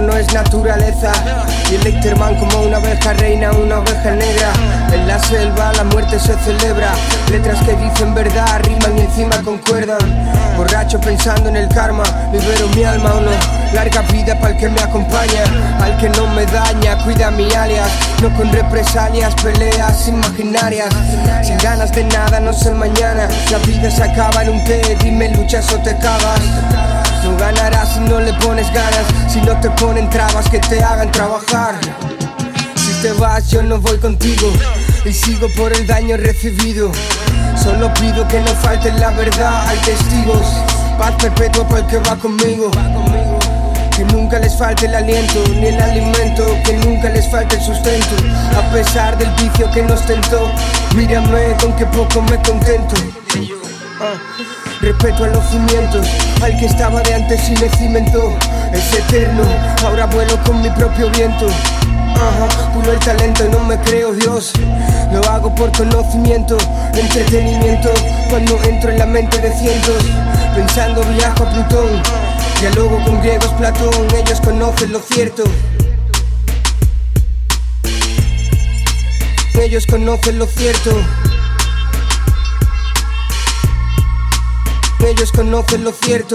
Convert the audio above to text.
no es naturaleza. Y el Lecterman como una oveja reina, una oveja negra. En la selva la muerte se celebra. Letras que dicen verdad, riman y encima concuerdan. Borracho pensando en el karma, libero mi alma o no. Larga vida para el que me acompaña, al que no me daña, cuida mi alias. No con represalias, peleas imaginarias. Sin ganas de nada, no sé mañana. La vida se acaba en un té, dime luchas o te cagas. No ganarás si no le pones ganas, si no te ponen trabas que te hagan trabajar. Si te vas, yo no voy contigo y sigo por el daño recibido. Solo pido que no falte la verdad, hay testigos. Paz perpetua para el que va conmigo. Que nunca les falte el aliento ni el alimento, A pesar del vicio que nos tentó, mírame con que poco me contento. Ah, Respeto a los cimientos, al que estaba de antes y me cimentó. Es eterno, ahora vuelo con mi propio viento. Ajá, pulo el talento y no me creo Dios. Lo hago por conocimiento, entretenimiento. Cuando entro en la mente de cientos, pensando viajo a Plutón. Dialogo con griegos, Platón, ellos conocen lo cierto. Ellos conocen lo cierto. Ellos conocen lo cierto.